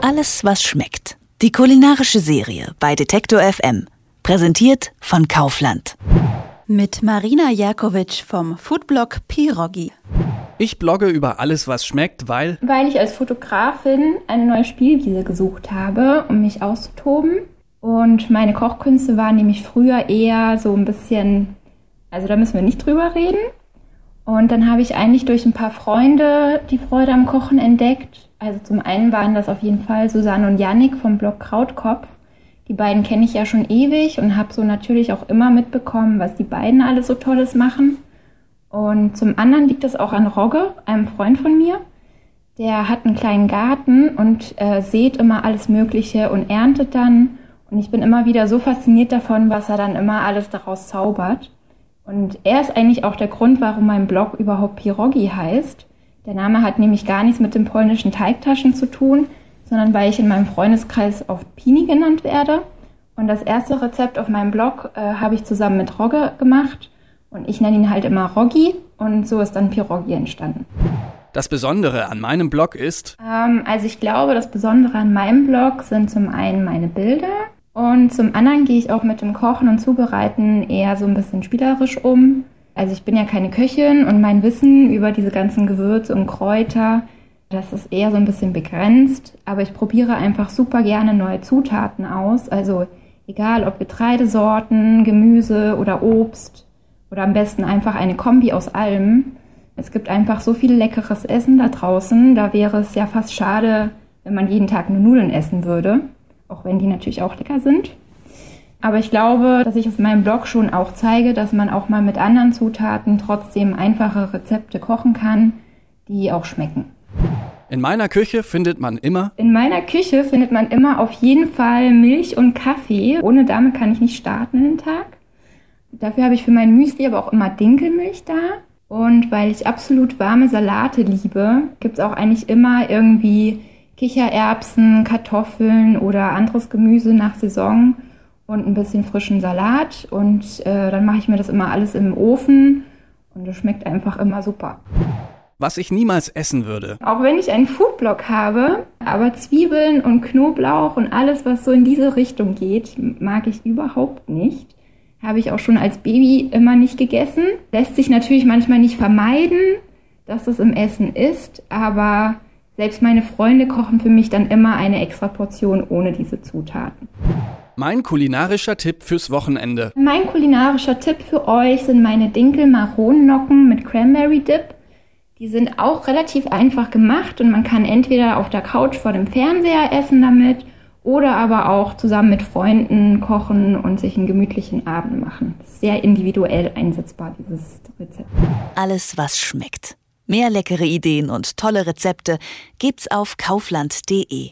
Alles, was schmeckt. Die kulinarische Serie bei Detektor FM. Präsentiert von Kaufland. Mit Marina Jakovic vom Foodblog Pirogi. Ich blogge über alles, was schmeckt, weil. Weil ich als Fotografin eine neue Spielwiese gesucht habe, um mich auszutoben. Und meine Kochkünste waren nämlich früher eher so ein bisschen, also da müssen wir nicht drüber reden. Und dann habe ich eigentlich durch ein paar Freunde die Freude am Kochen entdeckt. Also zum einen waren das auf jeden Fall Susanne und Yannick vom Blog Krautkopf. Die beiden kenne ich ja schon ewig und habe so natürlich auch immer mitbekommen, was die beiden alles so Tolles machen. Und zum anderen liegt das auch an Rogge, einem Freund von mir. Der hat einen kleinen Garten und äh, sät immer alles Mögliche und erntet dann. Und ich bin immer wieder so fasziniert davon, was er dann immer alles daraus zaubert. Und er ist eigentlich auch der Grund, warum mein Blog überhaupt Pirogi heißt. Der Name hat nämlich gar nichts mit den polnischen Teigtaschen zu tun, sondern weil ich in meinem Freundeskreis oft Pini genannt werde. Und das erste Rezept auf meinem Blog äh, habe ich zusammen mit Rogge gemacht. Und ich nenne ihn halt immer Roggi und so ist dann Pirogi entstanden. Das Besondere an meinem Blog ist? Ähm, also ich glaube, das Besondere an meinem Blog sind zum einen meine Bilder, und zum anderen gehe ich auch mit dem Kochen und Zubereiten eher so ein bisschen spielerisch um. Also ich bin ja keine Köchin und mein Wissen über diese ganzen Gewürze und Kräuter, das ist eher so ein bisschen begrenzt. Aber ich probiere einfach super gerne neue Zutaten aus. Also egal ob Getreidesorten, Gemüse oder Obst oder am besten einfach eine Kombi aus allem. Es gibt einfach so viel leckeres Essen da draußen. Da wäre es ja fast schade, wenn man jeden Tag nur Nudeln essen würde auch wenn die natürlich auch lecker sind. Aber ich glaube, dass ich auf meinem Blog schon auch zeige, dass man auch mal mit anderen Zutaten trotzdem einfache Rezepte kochen kann, die auch schmecken. In meiner Küche findet man immer. In meiner Küche findet man immer auf jeden Fall Milch und Kaffee. Ohne damit kann ich nicht starten in den Tag. Dafür habe ich für mein Müsli aber auch immer Dinkelmilch da. Und weil ich absolut warme Salate liebe, gibt es auch eigentlich immer irgendwie Kichererbsen, Kartoffeln oder anderes Gemüse nach Saison und ein bisschen frischen Salat. Und äh, dann mache ich mir das immer alles im Ofen und es schmeckt einfach immer super. Was ich niemals essen würde. Auch wenn ich einen Foodblog habe, aber Zwiebeln und Knoblauch und alles, was so in diese Richtung geht, mag ich überhaupt nicht. Habe ich auch schon als Baby immer nicht gegessen. Lässt sich natürlich manchmal nicht vermeiden, dass es im Essen ist, aber selbst meine Freunde kochen für mich dann immer eine extra Portion ohne diese Zutaten. Mein kulinarischer Tipp fürs Wochenende. Mein kulinarischer Tipp für euch sind meine Dinkel-Maronennocken mit Cranberry Dip. Die sind auch relativ einfach gemacht und man kann entweder auf der Couch vor dem Fernseher essen damit oder aber auch zusammen mit Freunden kochen und sich einen gemütlichen Abend machen. Sehr individuell einsetzbar, dieses Rezept. Alles, was schmeckt. Mehr leckere Ideen und tolle Rezepte gibt's auf kaufland.de.